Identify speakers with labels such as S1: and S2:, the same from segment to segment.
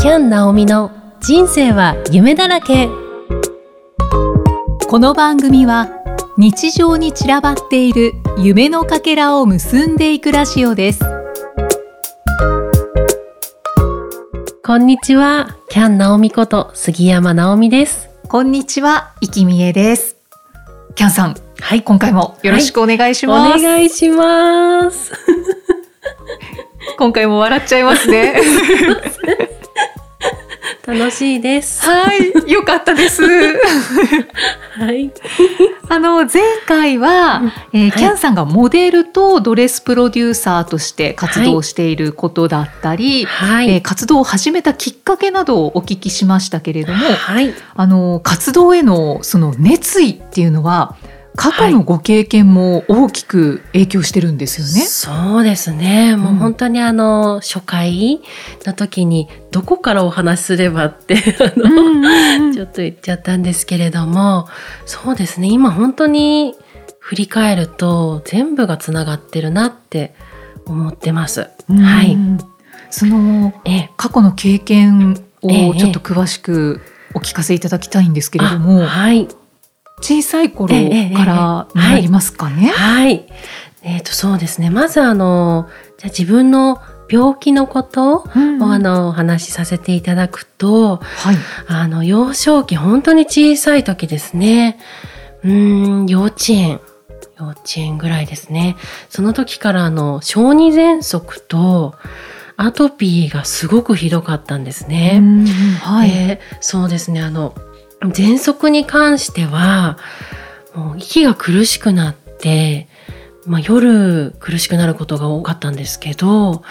S1: キャン・ナオミの人生は夢だらけ。
S2: この番組は日常に散らばっている夢のかけらを結んでいくラジオです。
S1: こんにちはキャン・ナオミこと杉山直美です。
S2: こんにちは、いきみえです。キャンさん、
S1: はい。
S2: 今回もよろしくお願いします、
S1: お願いします。
S2: 今回も笑っちゃいますね
S1: 楽しいです。
S2: はい、よかったです。
S1: はい。
S2: あの前回は、えーキャンさんがモデルとドレスプロデューサーとして活動していることだったり、
S1: はい、
S2: えー活動を始めたきっかけなどをお聞きしましたけれども、
S1: はい。
S2: あの活動へのその熱意っていうのは過去のご経験も大きく影響してるんですよね。
S1: そうですね。もう本当にあの、初回の時にどこからお話しすればって、あの、ちょっと言っちゃったんですけれども、そうですね。今本当に振り返ると全部がつながってるなって思ってます。
S2: うん
S1: はい。
S2: その
S1: ええ。
S2: 過去の経験を
S1: ええ
S2: ちょっと詳しくお聞かせいただきたいんですけれども、
S1: あはい。
S2: 小さい頃
S1: ええええ
S2: からになりますかね。
S1: はい。えっ、と、そうですね。まずあの、じゃあ自分の病気のこと
S2: うん
S1: をあの、お話しさせていただくと、
S2: はい。
S1: あの、幼少期、本当に小さい時ですね。うーん、幼稚園。幼稚園ぐらいですね。その時からあの、小児喘息とアトピーがすごくひどかったんですね。
S2: うんはい。
S1: でそうですね、あの、喘息に関しては、もう息が苦しくなって、まあ、夜苦しくなることが多かったんですけど、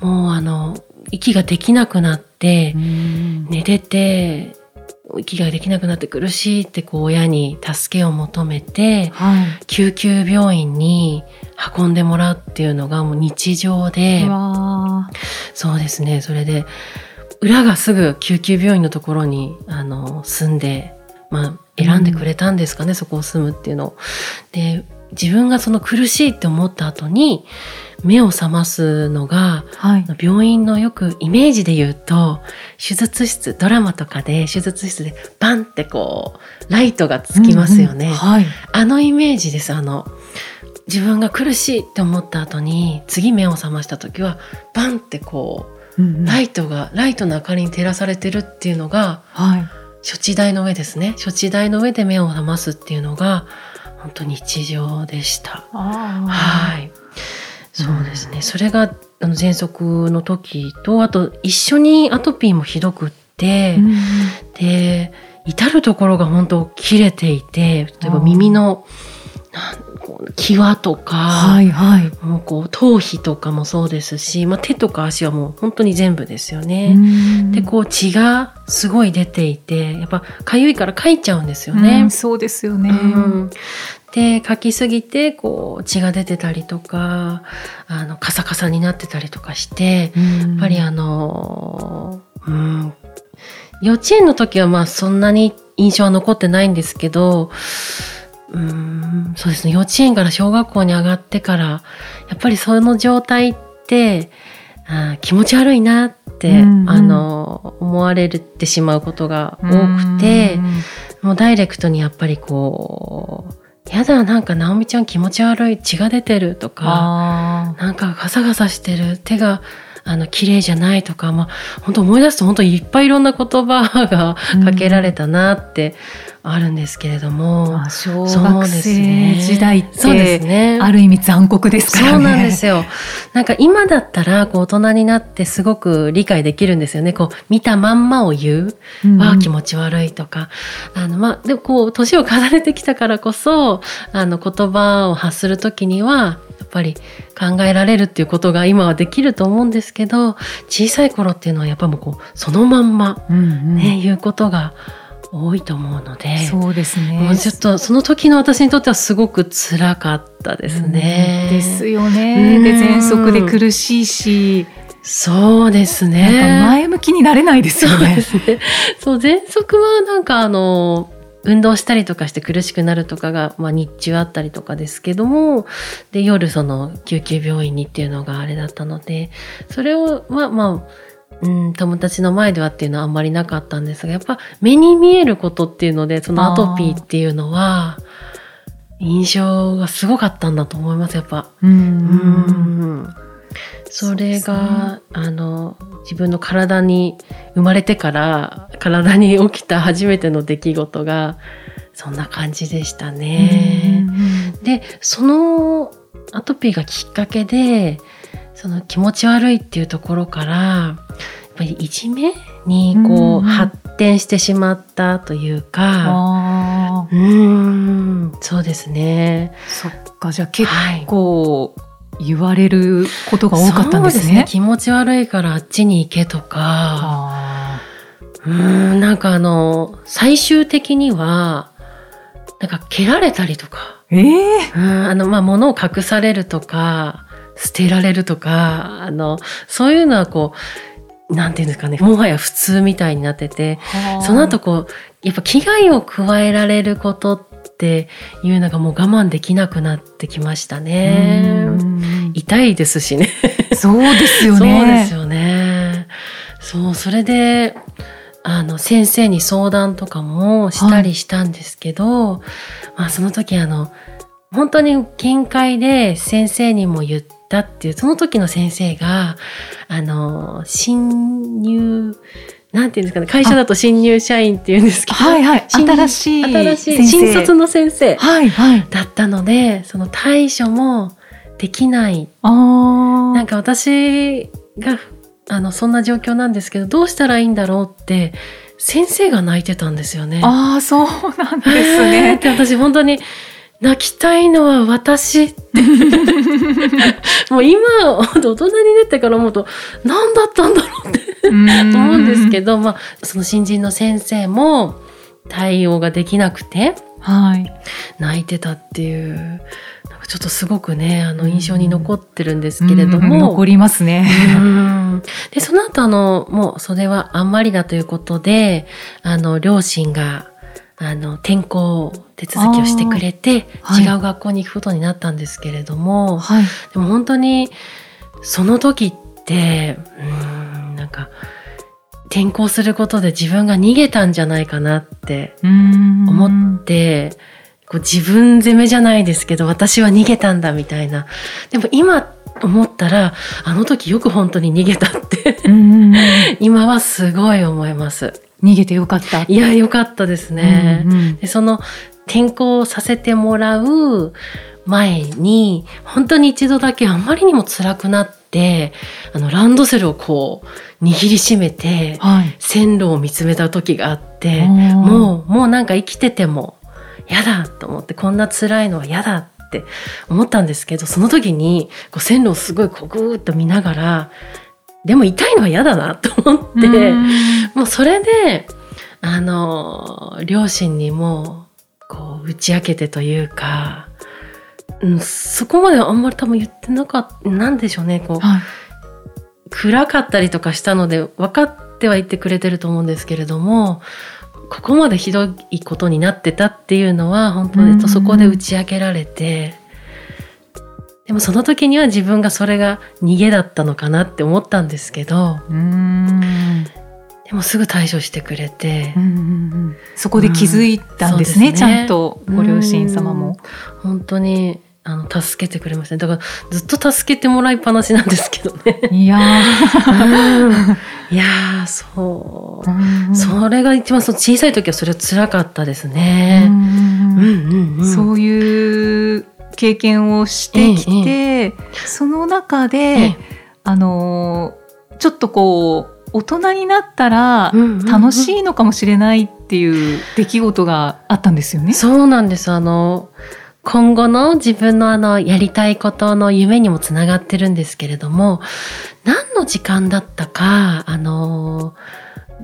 S1: もうあの、息ができなくなって、
S2: うん。
S1: 寝てて息ができなくなって苦しいってこう親に助けを求めて
S2: はい。
S1: 救急病院に運んでもらうっていうのがもう日常で。そうですね。それで裏がすぐ救急病院のところにあの住んで、まあ、選んでくれたんですかね、そこを住むっていうのを。で自分がその苦しいって思った後に目を覚ますのが
S2: はい。
S1: 病院のよくイメージで言うと手術室ドラマとかで手術室でバンってこうライトがつきますよね、
S2: うんうんはい。
S1: あのイメージですあの自分が苦しいって思った後に次目を覚ました時はバンってこ
S2: うんうん
S1: うライトがライトの明かりに照らされてるっていうのが
S2: はい。
S1: 処置台の上ですね処置台の上で目を覚ますっていうのが本当日常でした。
S2: あ
S1: はい。そうですね。それがあの喘息の時とあと一緒にアトピーもひどくって、
S2: ーうん
S1: で至る所が本当切れていて例えば耳の際とか、
S2: はいはい。
S1: もうこう頭皮とかもそうですし、まあ、手とか足はもう本当に全部ですよね。
S2: うん
S1: でこう血がすごい出ていてやっぱ痒いからかいちゃうんですよ
S2: う
S1: ね
S2: ん。そうですよね。
S1: うんで書きすぎてこう血が出てたりとかあのカサカサになってたりとかして
S2: や
S1: やっぱりあのうん幼稚園の時はまあそんなに印象は残ってないんですけどうんそうですね。幼稚園から小学校に上がってからやっぱりその状態ってあー気持ち悪いなって、
S2: うんうん。
S1: あの思われてしまうことが多くて。もうダイレクトにやっぱりこう、やだ、なんか直美ちゃん気持ち悪い、血が出てるとか、
S2: あ
S1: なんかガサガサしてる、手が、あの、綺麗じゃないとか、まあ、本当思い出すと本当いっぱいいろんな言葉がかけられたなってあるんですけれども、う
S2: 学
S1: です
S2: 生
S1: ね
S2: 時代っ
S1: そうです
S2: て
S1: ね。
S2: ある意味残酷ですからね。
S1: そうなんですよ。なんか今だったら、こう大人になってすごく理解できるんですよね。こう見たまんまを言う。
S2: うん
S1: ああ気持ち悪いとかあのまあでもこう年を重ねてきたからこそあの言葉を発する時にはぱり考えられるっていうことが今はできると思うんですけど小さい頃っていうのはやっぱもうこうそのまんま
S2: うんうん
S1: ね、言うことが多いと思うので。
S2: そうですね。
S1: もうちょっとその時の私にとってはすごく辛かったですね。
S2: うんですよね。
S1: うん
S2: で喘息で苦しいし、
S1: そうですね。
S2: 前向きになれないですよ
S1: そうで
S2: ね。
S1: すね。そう、喘息はなんかあの、運動したりとかして苦しくなるとかが、まあ、日中あったりとかですけどもで夜その救急病院にっていうのがあれだったのでそれをまあまあうん、友達の前ではっていうのはあんまりなかったんですがやっぱ目に見えることっていうのでそのアトピーっていうのは印象がすごかったんだと思いますやっぱ。
S2: う
S1: うん。んそれが、あの自分の体に生まれてから体に起きた初めての出来事がそんな感じでしたね。でそのアトピーがきっかけでその気持ち悪いっていうところからやっぱりいじめにこう、
S2: うん
S1: 発展してしまったというか
S2: あ
S1: うーんそうですね。
S2: ーそっか。じゃあ結
S1: はい。
S2: 構言われることが多かったんです
S1: そう
S2: ね。
S1: 気持ち悪いからあっちに行けとか。
S2: あ
S1: うーんなんかあの最終的にはなんか蹴られたりとか。
S2: ーええ
S1: うんあのまあ物を隠されるとか捨てられるとかあのそういうのはこうなんていうんですかねもはや普通みたいになっててその後こうやっぱ危害を加えられることっていうのがもう我慢できなくなってきましたね。痛いですしね。
S2: そうですよね。
S1: そうですよね。そうそれであの先生に相談とかもしたりしたんですけど、まあその時あの本当に見解で先生にも言ったっていうその時の先生があの新入なんていうんですかね会社だと新入社員っていうんですけど、
S2: はいはい
S1: 新
S2: 新しい
S1: 新しい新卒の先生
S2: はいはい。
S1: だったのでその対処もできない。なんか私があのそんな状況なんですけどどうしたらいいんだろうって先生が泣いてたんですよね。
S2: ああそうなんです
S1: えーっ
S2: ね。
S1: て私本当に泣きたいのは私って もう今大人になってから思うと何だったんだろうって思うんですけ
S2: ど。
S1: ど、まあ、その新人の先生も対応ができなくて
S2: はい。
S1: 泣いてたっていうちょっとすごくねあの印象に残ってるんですけれども。
S2: うん残りますね。
S1: うんでその後あのもうそれはあんまりだということであの両親があの転校手続きをしてくれて、
S2: はい。
S1: 違う学校に行くことになったんですけれども、
S2: はい。
S1: でも本当にその時ってうんなんか転校することで自分が逃げたんじゃないかなって思
S2: 思
S1: って、こう自分責めじゃないですけど私は逃げたんだみたいな。でも今思ったらあの時よく本当に逃げたって 今はすごい思います
S2: 逃げてよかった。
S1: いやよかったですね、
S2: うんうん
S1: でその転校させてもらう前に本当に一度だけあんまりにも辛くなってあのランドセルをこう握りしめて
S2: はい。
S1: 線路を見つめた時があって
S2: も
S1: もうもうなんか生きてても嫌だと思ってこんな辛いのは嫌だって思ったんですけどその時にこう線路をすごいこうぐーっと見ながらでも痛いのは嫌だなと思って、もうそれであの両親にもこう打ち明けてというか、うん、そこまではあんまり多分言ってなかったなんでしょうねこう
S2: はい。
S1: 暗かったりとかしたので分かっては言ってくれてると思うんですけれどもここまでひどいことになってたっていうのは本当
S2: うん
S1: にそこで打ち明けられてでもその時には自分がそれが逃げだったのかなって思ったんですけど
S2: うん。
S1: でもすぐ対処してくれて。
S2: うんうんうんそこで気づいたんですね、
S1: うん。すね。
S2: ちゃんとご両親様も。
S1: 本当にあの助けてくれましたね。だからずっと助けてもらいっぱなしなんですけどね。
S2: いや
S1: うん。いやーそう。
S2: ー、
S1: それが一番その小さい時はそれは辛かったですね。
S2: うん
S1: うんうんうん。
S2: そういう経験をしてきて、その中で、
S1: ええ。
S2: あのーちょっとこう大人になったら楽しいのかもしれないっていう出来事があったんですよね。
S1: そうなんです。あの今後の自分のあのやりたいことの夢にもつながってるんですけれども、何の時間だったかあの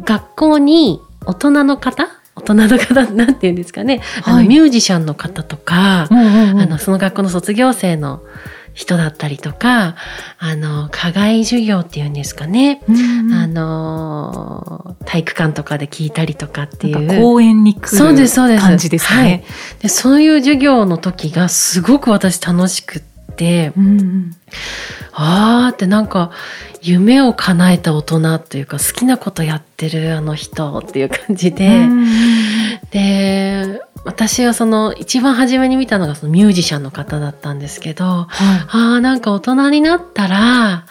S1: 学校に大人の方、大人の方 なんて言うんですかね、あ
S2: はい
S1: のミュージシャンの方とか、
S2: うんうんうん
S1: あのその学校の卒業生の人だったりとか、あの課外授業っていうんですかね。
S2: うんうん。
S1: あの体育館とかで聞いたりとかっていう。
S2: か公園に来る
S1: そうですそうです。
S2: 感じですね。
S1: でそういう授業の時がすごく私楽しくって。て、
S2: うんうん。
S1: あーってなんか夢を叶えた大人っていうか好きなことやってるあの人っていう感じで、
S2: うん
S1: で私はその一番初めに見たのがそのミュージシャンの方だったんですけど
S2: は
S1: あーなんか大人になったら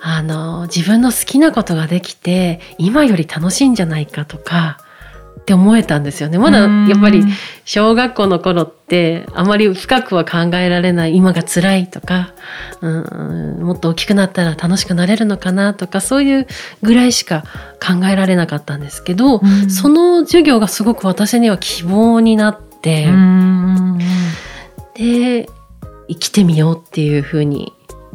S1: あの自分の好きなことができて今より楽しいんじゃないかとかって思えたんですよね。
S2: い
S1: まだやっぱり小学校の頃ってあまり深くは考えられない今が辛いとか、うん、もっと大きくなったら楽しくなれるのかなとかそういうぐらいしか考えられなかったんですけど、
S2: うん。
S1: その授業がすごく私には希望になって、
S2: うん。
S1: で生きてみようっていうふうに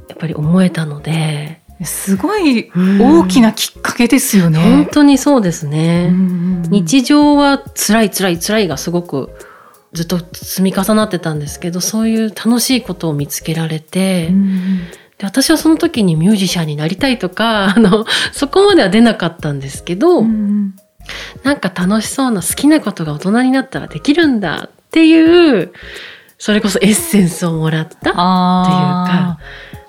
S1: やっぱり思えたので、
S2: すごい
S1: うん
S2: 大きなきっかけですよ
S1: 本
S2: ね。
S1: 当にそうですね。
S2: うん
S1: 日常は辛い辛い辛いがすごくずっと積み重なってたんですけどそういう楽しいことを見つけられて、
S2: うん
S1: で私はその時にミュージシャンになりたいとか あのそこまでは出なかったんですけど、
S2: うん
S1: なんか楽しそうな好きなことが大人になったらできるんだっていうそれこそエッセンスをもらった。
S2: あ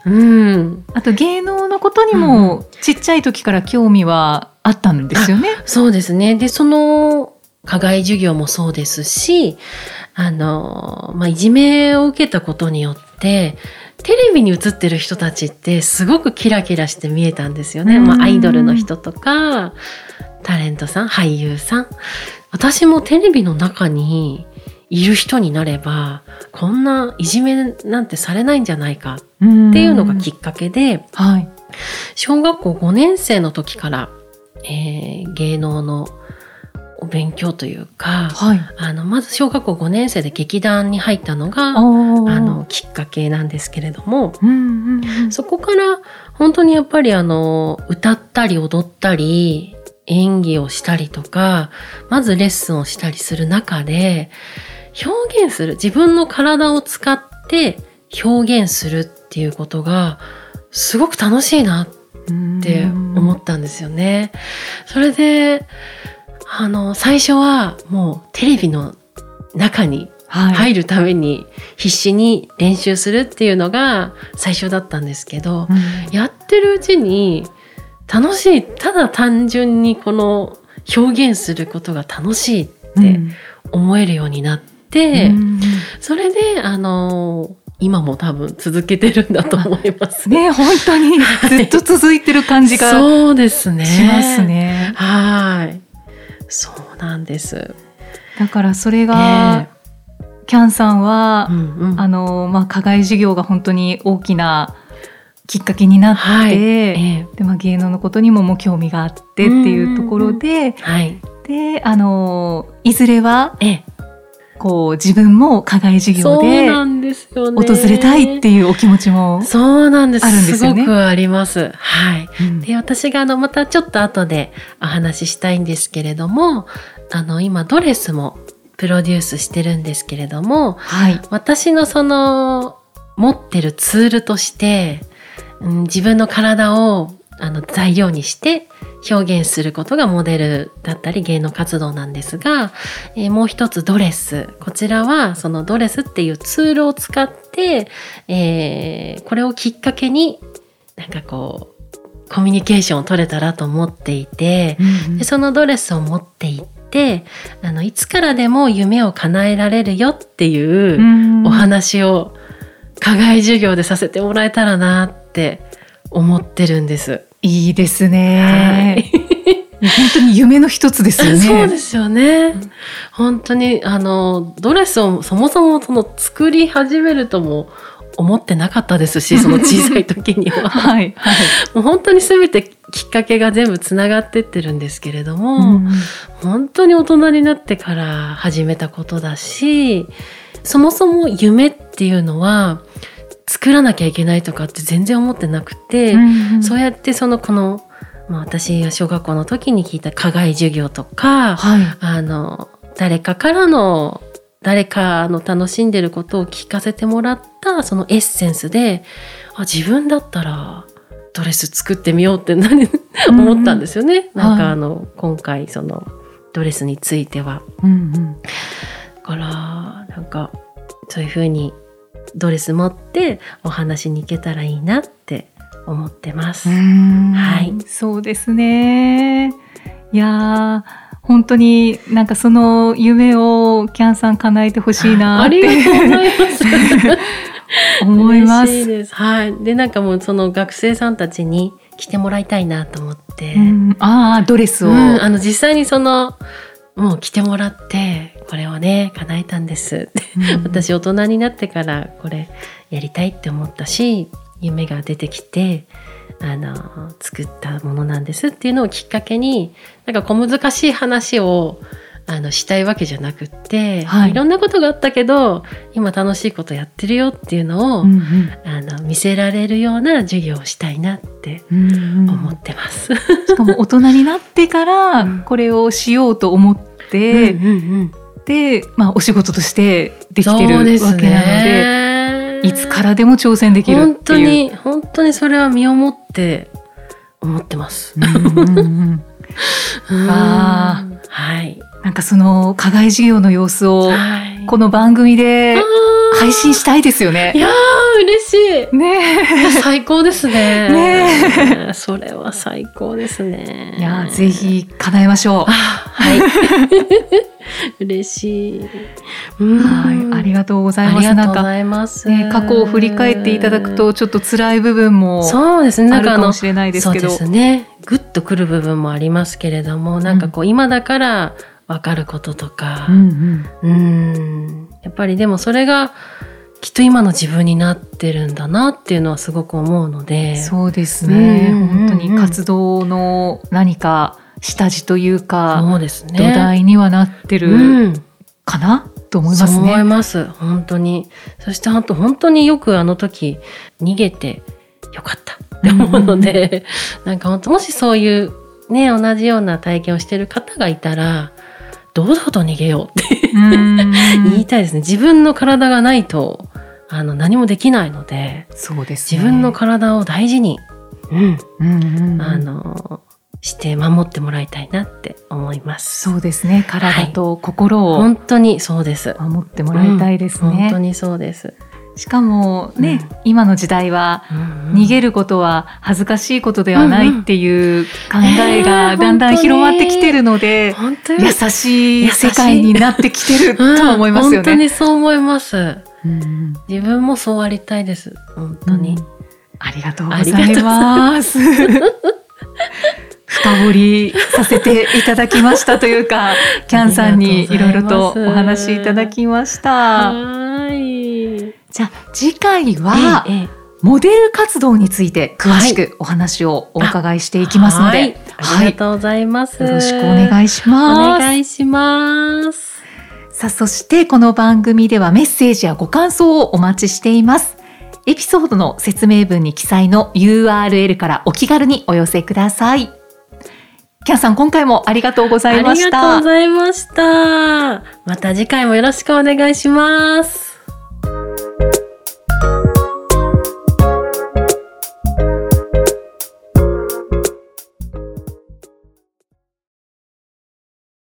S1: うん、
S2: ーあと芸能のことにもちっちゃい時から興味はあったんですよね。
S1: そうですね。で、その、課外授業もそうですし、あの、まあ、いじめを受けたことによって、テレビに映ってる人たちってすごくキラキラして見えたんですよね。
S2: うん
S1: まあ、アイドルの人とか、タレントさん、俳優さん。私もテレビの中にいる人になれば、こんないじめなんてされないんじゃないか
S2: っ
S1: っていうのがきっかけで、
S2: はい。
S1: 小学校5年生の時から、えー芸能のお勉強というか、
S2: はい。
S1: あのまず小学校5年生で劇団に入ったのがあのきっかけなんですけれども
S2: うんうんうん
S1: そこから本当にやっぱりあの歌ったり踊ったり演技をしたりとかまずレッスンをしたりする中で表現する自分の体を使って表現するっていうことがすごく楽しいなって思ったんですよね。それであの最初はもうテレビの中に
S2: はい。
S1: 入るために必死に練習するっていうのが最初だったんですけど、
S2: うん
S1: やってるうちに楽しいただ単純にこの表現することが楽しいって思えるようになって、
S2: うん
S1: それであの今も多分続けてるんだと思います。
S2: ね本当にずっと続いてる感じがし
S1: そうですね。
S2: ますね。
S1: はい。そうなんです。
S2: だからそれ
S1: え
S2: が、キャンさんは、
S1: うんうん
S2: あのまあ課外授業が本当に大きなきっかけになって、
S1: はい。え
S2: でまあ、芸能のことにももう興味があってっていうところで、
S1: えはい。
S2: であのいずれは
S1: ええ。
S2: こう自分も課外授業で
S1: なんですよね。
S2: 訪れたいっていうお気持ちも、
S1: そうなんです。
S2: あるんですよね
S1: すごくあります。はい。
S2: うん
S1: で、私があの、またちょっと後でお話ししたいんですけれども、あの、今ドレスもプロデュースしてるんですけれども、
S2: はい
S1: 私のその、持ってるツールとして、うん、自分の体をあの材料にして表現することがモデルだったり芸能活動なんですが、えーもう一つドレス。こちらはそのドレスっていうツールを使って、えーこれをきっかけになんかこうコミュニケーションを取れたらと思っていて、
S2: うん
S1: でそのドレスを持っていってあのいつからでも夢を叶えられるよっていう、
S2: うん。
S1: お話を課外授業でさせてもらえたらなって思ってるんです。
S2: いいです
S1: は
S2: ね。
S1: い、
S2: 本当に夢の一つですよね。
S1: そうですよね。本当にあのドレスをそもそもその作り始めるとも思ってなかったですし、その小さい時には。
S2: はいはい。
S1: もう本当に全てきっかけが全部つながってってるんですけれども、
S2: うん
S1: 本当に大人になってから始めたことだしそもそも夢っていうのは作らなきゃいけないとかって全然思ってなくて、
S2: うん
S1: そうやってそのこの、まあ、私が小学校の時に聞いた課外授業とか、
S2: はい。
S1: あの誰かからの誰かの楽しんでることを聞かせてもらったそのエッセンスであ自分だったらドレス作ってみようって何思ったんですよね。なんか
S2: はい
S1: あの今回そのドレスについては。
S2: うんうん
S1: だからなんかそういうふうにドレス持ってお話に行けたらいいなって思ってます。
S2: は
S1: はい
S2: そうですね。いやー本当になんかその夢をキャンさん叶えてほしいな
S1: あり
S2: って
S1: がとうございます。
S2: 思います。
S1: いです。はい。で、なんかもうその学生さんたちに来てもらいたいなと思って。
S2: うんああドレスを、
S1: うんあの実際にそのもう来てもらってこれをね叶えたんです。私大人になってからこれやりたいって思ったし夢が出てきてあの作ったものなんです。っていうのをきっかけになんか小難しい話をあのしたいわけじゃなくって、
S2: はい。
S1: い、ろんなことがあったけど今楽しいことやってるよっていうのを、
S2: うんうん。
S1: あの見せられるような授業をしたいなって
S2: うんうん。
S1: 思ってます。
S2: しかも大人になってから
S1: うん。
S2: これをしようと思って、
S1: うんうんうん
S2: で、まあ、お仕事としてできてるわけなので
S1: ね
S2: いつからでも挑戦できる
S1: 本当
S2: っていう。
S1: に本当にそれは身をもって思ってます。
S2: うんうんうん
S1: うん
S2: わ
S1: はい。
S2: なんかその課外授業の様子を
S1: はい
S2: この番組で配信したいですよ
S1: い
S2: ね。
S1: やー嬉しい。
S2: ね
S1: 最高ですね。
S2: ね
S1: それは最高ですね。
S2: いやぜ。ひ叶えましょ
S1: あはい。嬉しい。う
S2: う。
S1: ん
S2: はい、ありがとうござい
S1: あ
S2: ます。なんか、
S1: りがとうございます。
S2: ね、過去を振り返っていただくとちょっと辛い部分も
S1: そうですね。な
S2: ある
S1: んかあの
S2: しれないですけど。
S1: そうですね。グッとくる部分もありますけれども、なんかこう今だからわかることとか、
S2: うんうん
S1: うん、やっぱりでもそれがきっと今の自分になってるんだなっていうのはすごく思うので、
S2: そうですね、本当に活動の何か下地というか、
S1: そうですね。
S2: 土台にはなって
S1: う
S2: る
S1: ん、
S2: かな、と思います
S1: そう思い
S2: ね。
S1: ます。本当に。そして本当本当によくあの時逃げてよかったって思うので、なんか本当もしそういうね同じような体験をしてる方がいたら堂々と逃げようって
S2: うん
S1: 言いたいですね。自分の体がないとあの何もできないので、
S2: そうですね、
S1: 自分の体を大事に、うん、
S2: うんうんうん
S1: あのして守ってもらいたいなって思います。
S2: そうですね体と心を
S1: 本当にそうです。
S2: 守ってもらいたいですね。
S1: 本当にそうです。
S2: しかもね、
S1: うん
S2: 今の時代は
S1: 逃
S2: 逃げることは恥ずかしいことではないっていう考えが
S1: うん
S2: だんだん広まってきてるので、
S1: 本当
S2: 優しい世界になってきてるとは思いますよ
S1: 本当
S2: ね。
S1: にそう思います。
S2: うん
S1: 自分もそうありたいです。本当に。
S2: うんありがとうございます。深掘りさせていただきましたというか、キャンさんにいろいろとお話しいただきました。
S1: はい。
S2: じゃあ次回は、
S1: えええ
S2: モデル活動について詳しくお話をお伺いしていきますので、
S1: はいありがとうございます。
S2: よろしくお願いし
S1: お
S2: ます。
S1: 願いします。
S2: さあ、そしてこの番組ではメッセージやご感想をお待ちしています。エピソードの説明文に記載の URL からお気軽にお寄せください。キャンさん、今回もありがとうございました
S1: ありがとうご。ざいました。また次回もよろしくお願いします。